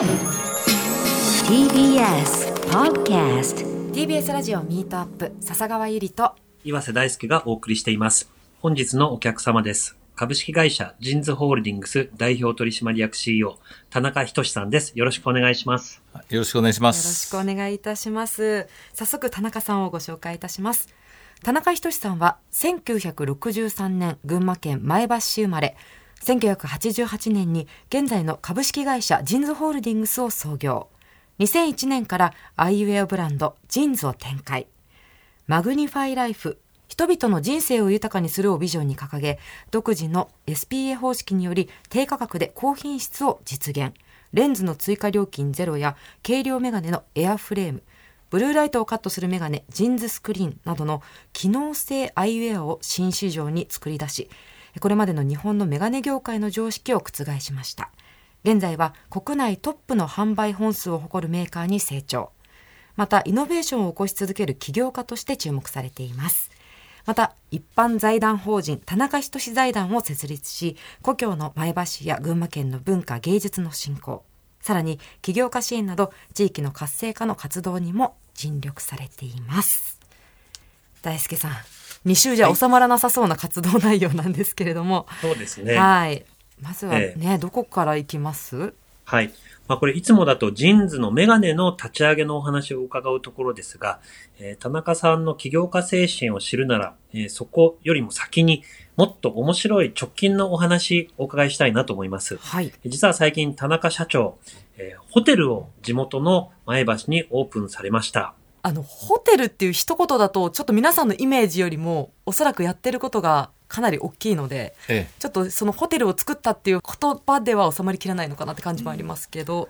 TBS Podcast TBS ラジオミートアップ笹川ゆりと岩瀬大輔がお送りしています。本日のお客様です。株式会社ジンズホールディングス代表取締役 CEO 田中仁さんです。よろしくお願いします。よろしくお願いしまよろしす。くお願いいたします早速田中さんをご紹介いたします田中仁さんは1963年群馬県前橋市生まれ1988年に現在の株式会社ジンズホールディングスを創業。2001年からアイウェアブランドジンズを展開。マグニファイライフ。人々の人生を豊かにするをビジョンに掲げ独自の SPA 方式により低価格で高品質を実現。レンズの追加料金ゼロや軽量メガネのエアフレーム。ブルーライトをカットするメガネジンズスクリーンなどの機能性アイウェアを新市場に作り出しこれまでの日本のメガネ業界の常識を覆しました。現在は国内トップの販売本数を誇るメーカーに成長。またイノベーションを起こし続ける起業家として注目されています。また一般財団法人田中仁財団を設立し故郷の前橋市や群馬県の文化芸術の振興。さらに起業家支援など地域の活性化の活動にも尽力されています。大輔さん2週じゃ収まらなさそうな活動内容なんですけれども、そうですね。はいまずはえね、どこからいきます？はい。まあこれいつもだとジンズのメガネの立ち上げのお話を伺うところですが、えー田中さんの起業家精神を知るなら、えーそこよりも先にもっと面白い直近のお話をお伺いしたいなと思います。はい実は最近田中社長、えーホテルを地元の前橋にオープンされました。あのホテルっていう一言だとちょっと皆さんのイメージよりもおそらくやってることがかなり大きいのでええ、ちょっとそのホテルを作ったっていう言葉では収まりきらないのかなって感じもありますけど、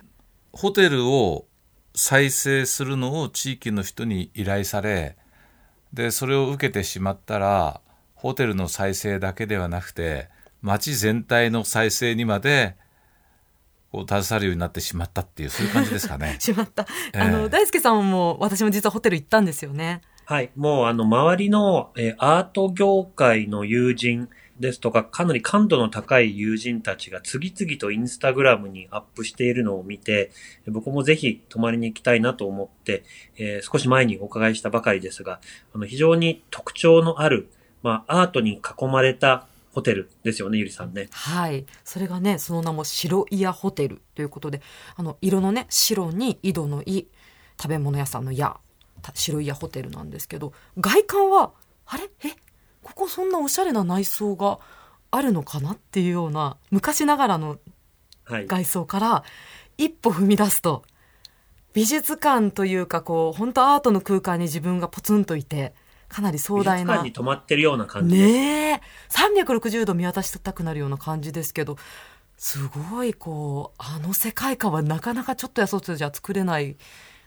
ホテルを再生するのを地域の人に依頼され、でそれを受けてしまったら、ホテルの再生だけではなくて、町全体の再生にまでこう携わるようになってしまったっていうそういう感じですかね。しまった、ええ。あの大輔さんも私も実はホテル行ったんですよね。はい。もうあの、周りの、えーアート業界の友人ですとか、かなり感度の高い友人たちが次々とインスタグラムにアップしているのを見て、僕もぜひ泊まりに行きたいなと思って、えー少し前にお伺いしたばかりですが、あの、非常に特徴のある、まあ、アートに囲まれたホテルですよね、ゆりさんね。はいそれがねその名も白イヤホテルということであの色のね白に井戸の井食べ物屋さんの屋た白イヤホテルなんですけど外観はあれ？え？ここそんなおしゃれな内装があるのかなっていうような昔ながらのはい。外装から一歩踏み出すと美術館というかこう本当アートの空間に自分がポツンといてかなり壮大な。に泊まってるような感じ。ねえ。360度見渡したくなるような感じですけどすごいこうあの世界観はなかなかちょっとやそっとじゃ作れない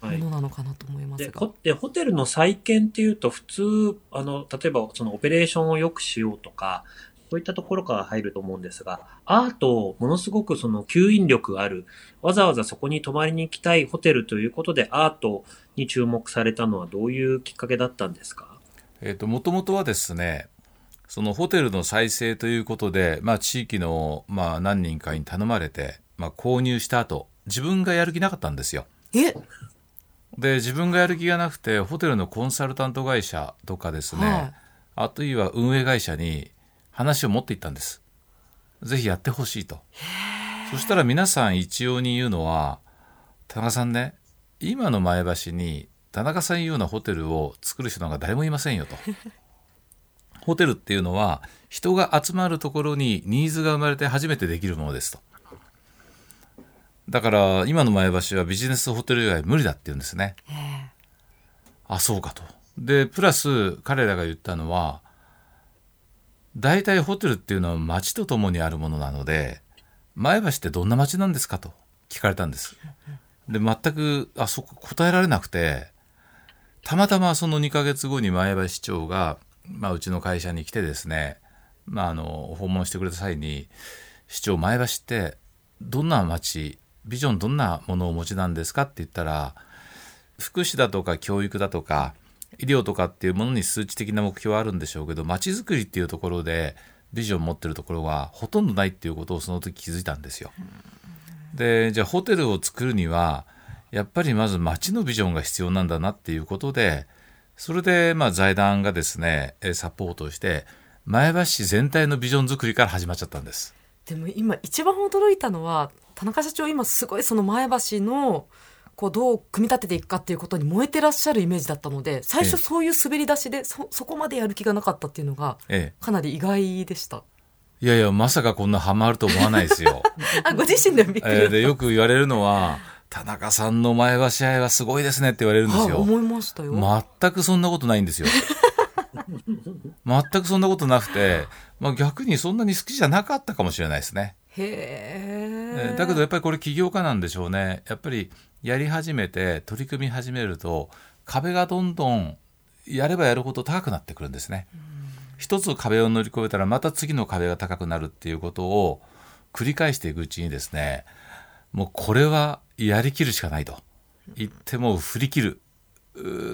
ものなのかなと思いますで、が、ホでホテルの再建っていうと、普通、あの、例えばそのオペレーションを良くしようとか、そういったところから入ると思うんですが、アートをものすごくその吸引力ある、わざわざそこに泊まりに行きたいホテルということでアートに注目されたのはどういうきっかけだったんですか？えっと、もともとはですね、そのホテルの再生ということで、まあ、地域の、まあ、何人かに頼まれて、まあ、購入した後、自分がやる気なかったんですよ。え？で自分がやる気がなくてホテルのコンサルタント会社とかですね、はい。あといは運営会社に話を持っていったんです。ぜひやってほしいと。そしたら皆さん一様に言うのは田中さんね今の前橋に田中さんようなホテルを作る人なんか誰もいませんよと。ホテルっていうのは人が集まるところにニーズが生まれて初めてできるものですと。だから今の前橋はビジネスホテル以外無理だって言うんですね。ええ。あそうかと。でプラス彼らが言ったのは大体ホテルっていうのは街とともにあるものなので前橋ってどんな街なんですかと聞かれたんです。で全くあそこ答えられなくてたまたまその2ヶ月後に前橋市長が、まあ、うちの会社に来てですね、まあ、あの訪問してくれた際に市長前橋ってどんな街ビジョンどんなものをお持ちなんですかって言ったら福祉だとか教育だとか医療とかっていうものに数値的な目標はあるんでしょうけど街づくりっていうところでビジョン持ってるところはほとんどないっていうことをその時気づいたんですよ。でじゃあホテルを作るにはやっぱりまず町のビジョンが必要なんだなっていうことでそれでまあ財団がですねえサポートして前橋市全体のビジョン作りから始まっちゃったんです。でも今一番驚いたのは田中社長今すごいその前橋のこうどう組み立てていくかっていうことに燃えてらっしゃるイメージだったので最ええ初そういう滑り出しでそそこまでやる気がなかったっていうのがえかなり意外でした。え、いやいやまさかこんなハマると思わないですよ。あご自身でもびっくりえーでよく言われるのは田中さんの前橋愛はすごいですねって言われるんですよ。はい思いましたよ。全くそんなことないんですよ。全くそんなことなくて、まあ、逆にそんなに好きじゃなかったかもしれないですね。へえ。えーだけどやっぱりこれ起業家なんでしょうね。やっぱりやり始めて取り組み始めると壁がどんどんやればやるほど高くなってくるんですね。一つ壁を乗り越えたらまた次の壁が高くなるっていうことを繰り返していくうちにですねもうこれはやりきるしかないと言っても振り切る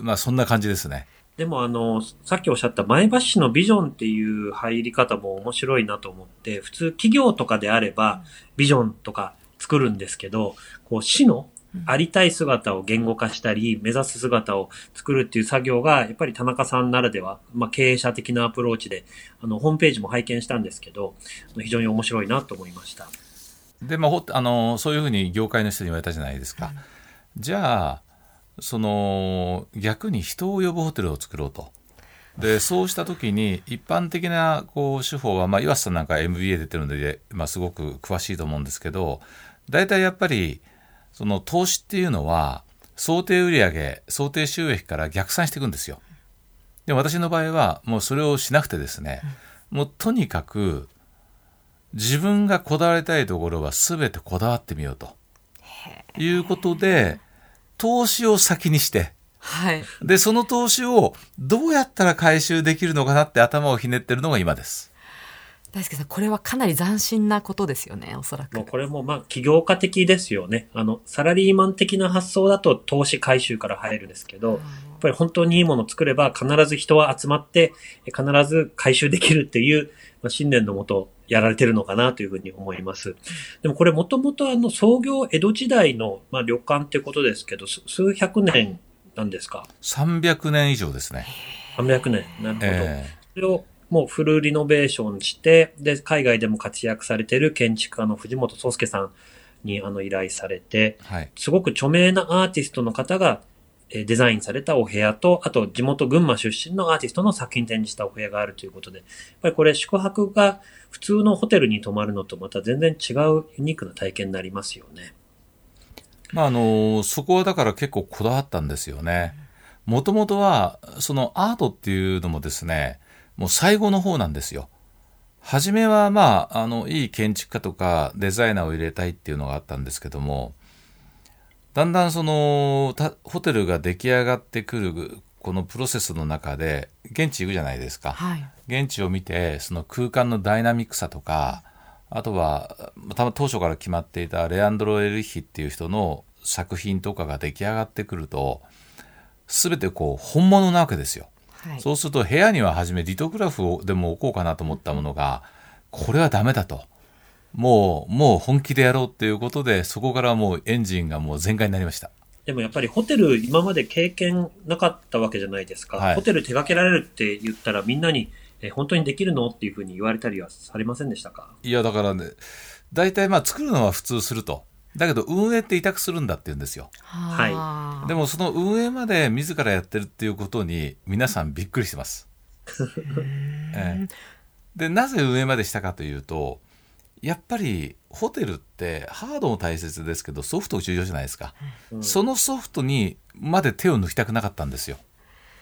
まあそんな感じですね。でもあの、さっきおっしゃった前橋市のビジョンっていう入り方も面白いなと思って、普通企業とかであればビジョンとか作るんですけど、こう市のありたい姿を言語化したり、目指す姿を作るっていう作業が、やっぱり田中さんならでは、まあ経営者的なアプローチで、あの、ホームページも拝見したんですけど、非常に面白いなと思いました。で、まあ、ほあのそういうふうに業界の人に言われたじゃないですか。じゃあその逆に人を呼ぶホテルを作ろうと。でそうした時に一般的なこう手法は、まあ、岩瀬さんなんか MBA 出てるので、まあ、すごく詳しいと思うんですけど大体やっぱりその投資っていうのは想定売上想定収益から逆算していくんですよ。で私の場合はもうそれをしなくてですね、もうとにかく自分がこだわりたいところは全てこだわってみようということで投資を先にしてはい。でその投資をどうやったら回収できるのかなって頭をひねってるのが今です。大輔さん、これはかなり斬新なことですよね、おそらく。もうこれもまあ起業家的ですよね。あの、サラリーマン的な発想だと投資回収から入るんですけど、やっぱり本当にいいものを作れば必ず人は集まって、え必ず回収できるっていう、まあ、信念のもとやられてるのかなというふうに思います。でもこれもともとあの創業江戸時代の、まあ、旅館ってことですけど、す数百年なんですか？300年以上ですね。?300 年。なるほど。えそれをもうフルリノベーションして、で、海外でも活躍されている建築家の藤本壮介さんにあの依頼されて、えはい。すごく著名なアーティストの方がえーデザインされたお部屋と、あと地元群馬出身のアーティストの作品展示したお部屋があるということで、やっぱりこれ宿泊が普通のホテルに泊まるのとまた全然違うユニークな体験になりますよね。まああのそこはだから結構こだわったんですよね。もともとはそのアートっていうのもですねもう最後の方なんですよ。初めはまああのいい建築家とかデザイナーを入れたいっていうのがあったんですけどもだんだんそのたホテルが出来上がってくるこのプロセスの中で現地行くじゃないですか。はい。現地を見てその空間のダイナミックさとかあとはた当初から決まっていたレアンドロ・エルヒっていう人の作品とかが出来上がってくると全てこう本物なわけですよ。はい。そうすると部屋には初めリトグラフをでも置こうかなと思ったものがこれはダメだともうもう本気でやろうっていうことでそこからもうエンジンがもう全開になりました。でもやっぱりホテル今まで経験なかったわけじゃないですか。はいホテル手掛けられるって言ったらみんなに、え本当にできるのっていうふうに言われたりはされませんでしたか？いやだからね大体まあ作るのは普通するとだけど運営って委託するんだって言うんですよ。はいでもその運営まで自らやってるっていうことに皆さんびっくりしてます。ええでなぜ運営までしたかというとやっぱりホテルってハードも大切ですけどソフト重要じゃないですか、うんそのソフトにまで手を抜きたくなかったんですよ。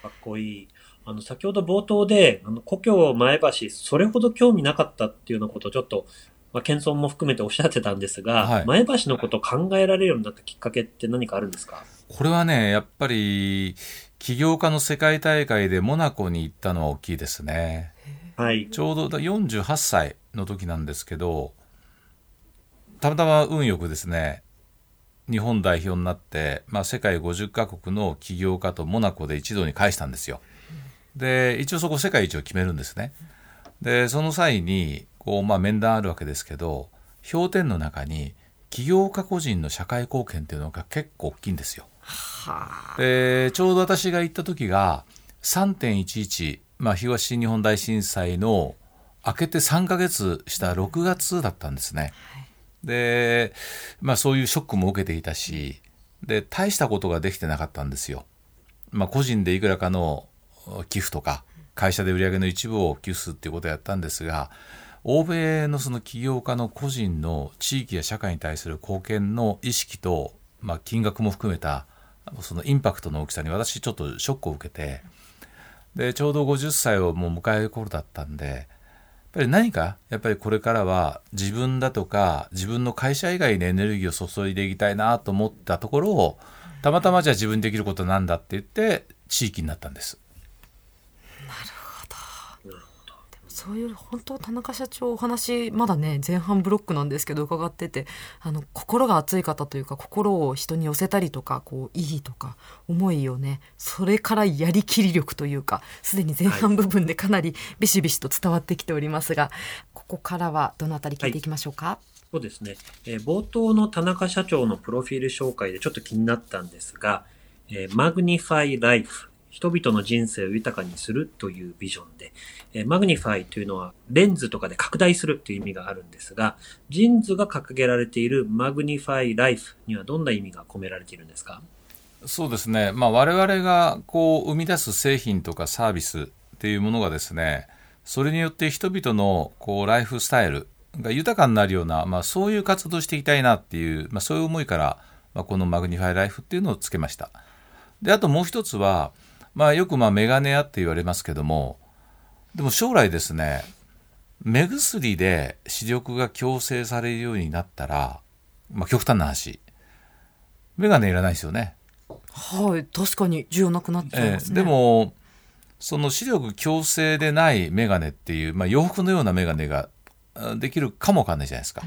かっこいい。あの、先ほど冒頭で、あの、故郷前橋、それほど興味なかったっていうようなことをちょっと、まあ、謙遜も含めておっしゃってたんですが、はい前橋のことを考えられるようになったきっかけって何かあるんですか？これはねやっぱり起業家の世界大会でモナコに行ったのは大きいですね。はい。ちょうどだ48歳の時なんですけどたまたま運よくですね日本代表になって、まあ、世界50カ国の起業家とモナコで一堂に会したんですよ。で一応そこ世界一を決めるんですね。でその際にこう、まあ、面談あるわけですけど氷点の中に起業家個人の社会貢献っていうのが結構大きいんですよ。はあ。でちょうど私が行った時が3.11、まあ、東日本大震災の明けて3ヶ月した6月だったんですね。で、まあ、そういうショックも受けていたしで大したことができてなかったんですよ。まあ、個人でいくらかの寄付とか会社で売り上げの一部を寄付するっていうことをやったんですが欧米のその起業家の個人の地域や社会に対する貢献の意識と、まあ、金額も含めたそのインパクトの大きさに私ちょっとショックを受けてでちょうど50歳をもう迎える頃だったんでやっぱり何かやっぱりこれからは自分だとか自分の会社以外にエネルギーを注いでいきたいなと思ったところをたまたまじゃあ自分にできることなんだって言って地域になったんです。そういう本当田中社長お話まだね前半ブロックなんですけど伺っててあの心が熱い方というか心を人に寄せたりとかこういいとか思いをねそれからやりきり力というかすでに前半部分でかなりビシビシと伝わってきておりますが、ここからはどのあたり聞いていきましょうか？そうですね、えー冒頭の田中社長のプロフィール紹介でちょっと気になったんですが、えー、 Magnify Life、人々の人生を豊かにするというビジョンで、え magnify というのはレンズとかで拡大するという意味があるんですが、ジンズが掲げられている Magnify Life にはどんな意味が込められているんですか？そうですね、まあ、我々がこう生み出す製品とかサービスっていうものがですねそれによって人々のこうライフスタイルが豊かになるような、まあ、そういう活動していきたいなっていう、まあ、そういう思いから、まあ、このマグニファイライフっていうのをつけました。であともう一つは、まあ、よくまあメガネ屋って言われますけどもでも将来ですね目薬で視力が矯正されるようになったら、まあ、極端な話メガネいらないですよね。はい確かに重要なくなっちゃいますね。ええでもその視力矯正でないメガネっていう、まあ、洋服のようなメガネがあできるかもわかんないじゃないですか、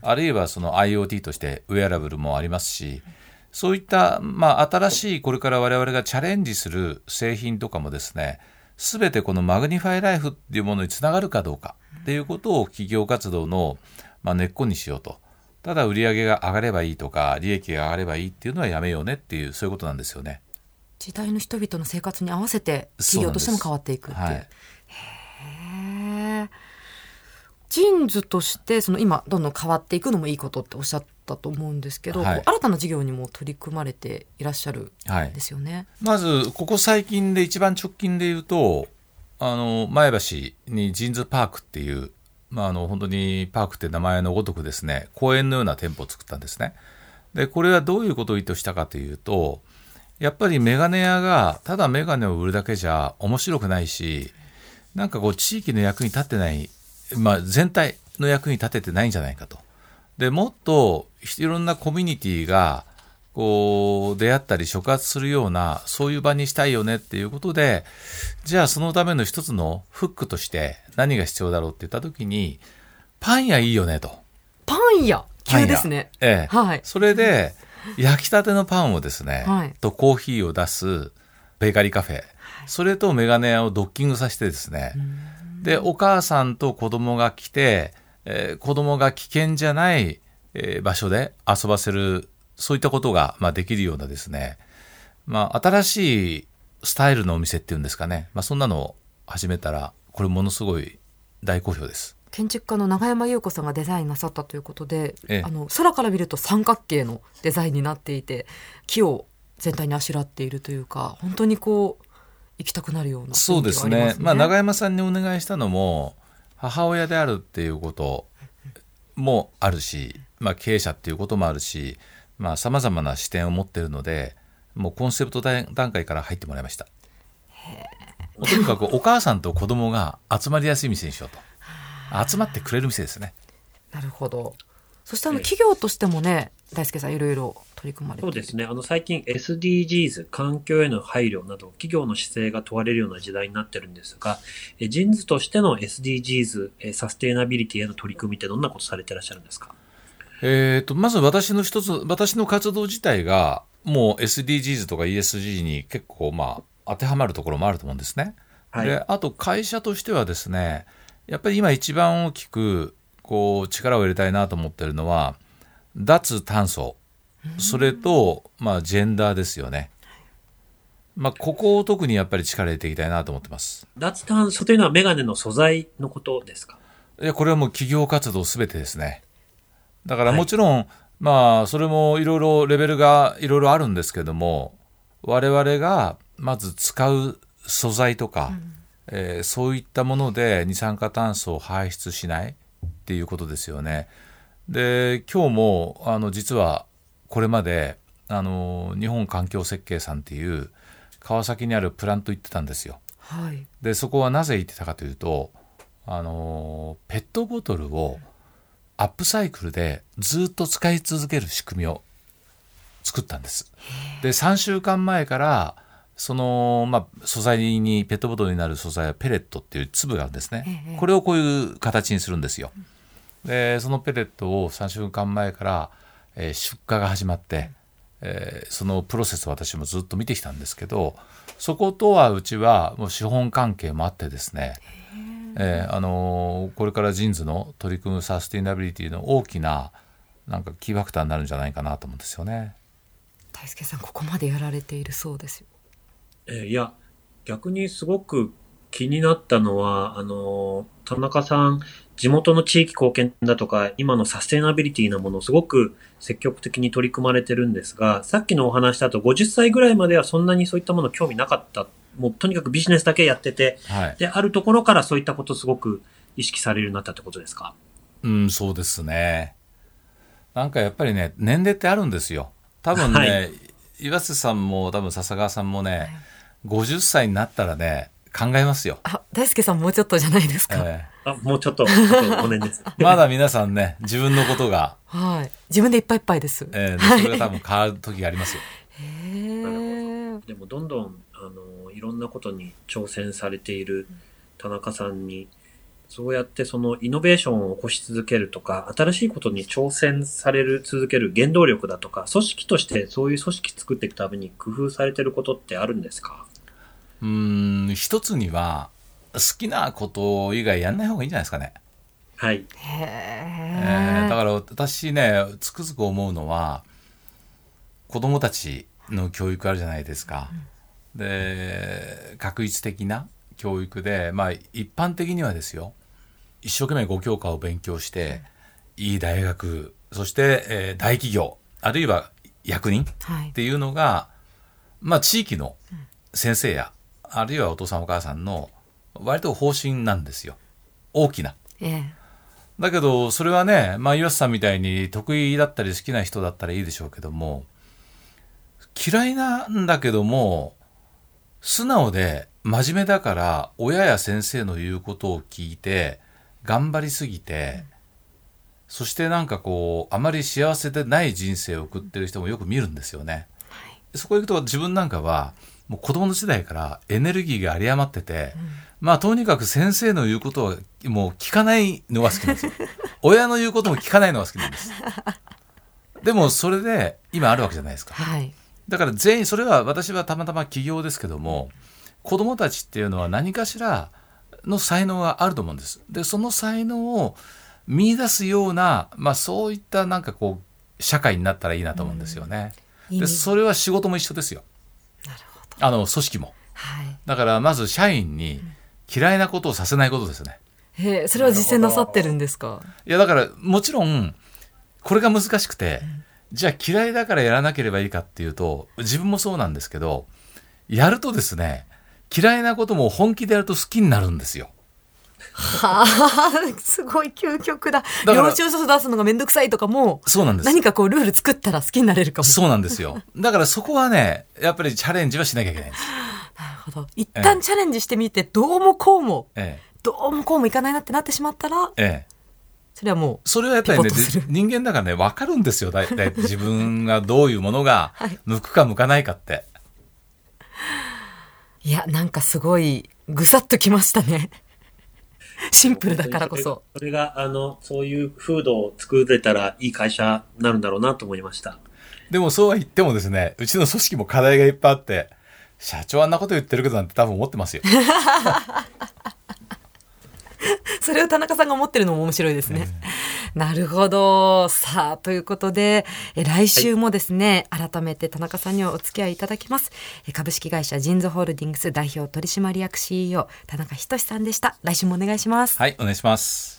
あるいはその IoT としてウェアラブルもありますしそういった、まあ、新しいこれから我々がチャレンジする製品とかもですね全てこのマグニファイライフっていうものにつながるかどうかっていうことを企業活動の、まあ、根っこにしようとただ売り上げが上がればいいとか利益が上がればいいっていうのはやめようねっていうそういうことなんですよね。時代の人々の生活に合わせて企業としても変わっていくっていう。はい、へえ。ジーンズとしてその今どんどん変わっていくのもいいことっておっしゃったと思うんですけど、はい新たな事業にも取り組まれていらっしゃるはいんですよね。まずここ最近で一番直近で言うとあの前橋にジーンズパークっていう、まあ、あの本当にパークって名前のごとくですね公園のような店舗を作ったんですね。でこれはどういうことを意図したかというとやっぱりメガネ屋がただメガネを売るだけじゃ面白くないしなんかこう地域の役に立ってない、まあ、全体の役に立ててないんじゃないかと。でもっといろんなコミュニティがこう出会ったり触発するようなそういう場にしたいよねっていうことでじゃあそのための一つのフックとして何が必要だろうって言った時にパン屋いいよねと。パン屋？急ですね。ええはい。それで焼きたてのパンをですね、はいとコーヒーを出すベーカリーカフェ、それとメガネ屋をドッキングさせてですねでお母さんと子供が来て、えー子供が危険じゃない、えー場所で遊ばせるそういったことが、まあ、できるようなですね、まあ、新しいスタイルのお店っていうんですかね、まあ、そんなのを始めたらこれものすごい大好評です。建築家の永山優子さんがデザインなさったということで、ええ。あの空から見ると三角形のデザインになっていて木を全体にあしらっているというか本当にこう行きたくなるようなそうですね。まあ、永山さんにお願いしたのも母親であるっていうこともあるし、まあ、経営者っていうこともあるしさまざ、まな視点を持っているのでもうコンセプト段段階から入ってもらいました。とにかくお母さんと子供が集まりやすい店にしようと。集まってくれる店ですね。なるほど。そしてあのええ。企業としてもね大輔さんいろいろ取り組まれているそうですね。あの、最近 SDGs、環境への配慮など、企業の姿勢が問われるような時代になってるんですが、えジンズとしての SDGs、えサステイナビリティへの取り組みってどんなことされてらっしゃるんですか？えー、とまず私の一つ私の活動自体がもう SDGs とか ESG に結構まあ当てはまるところもあると思うんですね。はいであと会社としてはですねやっぱり今一番大きくこう力を入れたいなと思ってるのは脱炭素それと、まあ、ジェンダーですよね。まあ、ここを特にやっぱり力入れていきたいなと思ってます。脱炭素というのはメガネの素材のことですか？いや、これはもう企業活動すべてですね。だからはいもちろん、まあ、それもいろいろレベルがいろいろあるんですけども、我々がまず使う素材とか、えーそういったもので二酸化炭素を排出しないっていうことですよね。で、今日も、あの、実はこれまで、あの、日本環境設計さんっていう川崎にあるプラント行ってたんですよ。はい。でそこはなぜ行ってたかというとあのペットボトルをアップサイクルでずっと使い続ける仕組みを作ったんです。で3週間前からその、まあ、素材にペットボトルになる素材はペレットっていう粒があるんですね。ええこれをこういう形にするんですよ。でそのペレットを3週間前から、えー出荷が始まって、えーそのプロセスを私もずっと見てきたんですけどそことはうちはもう資本関係もあってですね、えーあのーこれからジンズの取り組むサスティナビリティの大きななんかキーファクターになるんじゃないかなと思うんですよね。大輔さんここまでやられているそうですよ。えーいや、逆にすごく気になったのは、あのー、田中さん、地元の地域貢献だとか、今のサステナビリティなものをすごく積極的に取り組まれてるんですが、さっきのお話だと50歳ぐらいまではそんなにそういったもの興味なかった。もうとにかくビジネスだけやってて、はい、で、あるところからそういったことをすごく意識されるようになったってことですか？うん、そうですね。なんかやっぱりね、年齢ってあるんですよ。多分ね、はい岩瀬さんも多分笹川さんもね、50歳になったらね、考えますよ。あ大輔さんもうちょっとじゃないですか。えあ、もうちょっと、あと5年です。え まだ皆さんね、自分のことが、はい。自分でいっぱいいっぱいです。ええでそれが多分変わる時がありますよ。へえ。でもどんどん、あの、いろんなことに挑戦されている田中さんに、そうやってそのイノベーションを起こし続けるとか、新しいことに挑戦される、続ける原動力だとか、組織としてそういう組織作っていくために工夫されてることってあるんですか？うーん、一つには、好きなこと以外やんない方がいいんじゃないですかね。はい。へえーだえ。から私ねつくづく思うのは子供たちの教育あるじゃないですか。で確一的な教育でまあ一般的にはですよ一生懸命5教科を勉強していい大学そして、えー大企業あるいは役人はいっ。ていうのが、まあ、地域の先生や、あるいはお父さんお母さんの割と方針なんですよ大きな。ええ。だけど、それはね、まあ、岩瀬さんみたいに得意だったり好きな人だったらいいでしょうけども、嫌いなんだけども、素直で真面目だから、親や先生の言うことを聞いて、頑張りすぎて、そしてなんかこう、あまり幸せでない人生を送ってる人もよく見るんですよね。そこ行くと自分なんかは、もう子供の時代からエネルギーが有り余ってて、まあとにかく先生の言うことはもう聞かないのが好きなんですよ。親の言うことも聞かないのが好きなんです。でもそれで今あるわけじゃないですか。はい。だから全員、それは私はたまたま起業ですけども、子供たちっていうのは何かしらの才能があると思うんです。で、その才能を見出すような、まあそういったなんかこう、社会になったらいいなと思うんですよね。いいねで、それは仕事も一緒ですよ。あの、組織も。はい。だからまず社員に嫌いなことをさせないことですね。へえ、それは実践なさってるんですか？いやだからもちろんこれが難しくて、じゃあ嫌いだからやらなければいいかっていうと自分もそうなんですけどやるとですね嫌いなことも本気でやると好きになるんですよ。はあ、すごい究極だ。ら領収書出すのがめんどくさいとかも、そうなんです。何かこうルール作ったら好きになれるかも。そうなんですよ。だからそこはねやっぱりチャレンジはしなきゃいけないんです。なるほど。一旦チャレンジしてみて、どうもこうも、えどうもこうもいかないなってなってしまったら、えええ、それはもそれはやっぱりね人間だからね分かるんですよだいたい自分がどういうものがはい向くか向かないかって。う、いや、なんかすごい、ぐさっときましたね。シンプルだからこそ。それが、あの、そういう風土を作れたらいい会社になるんだろうなと思いました。でもそうは言ってもですね、うちの組織も課題がいっぱいあって、社長あんなこと言ってるけどなんて多分思ってますよ。それを田中さんが思ってるのも面白いですね。なるほど。さあ、ということで、え来週もですね、はい、改めて田中さんにはお付き合いいただきます。株式会社ジンズホールディングス代表取締役 CEO、田中仁さんでした。来週もお願いします。はい、お願いします。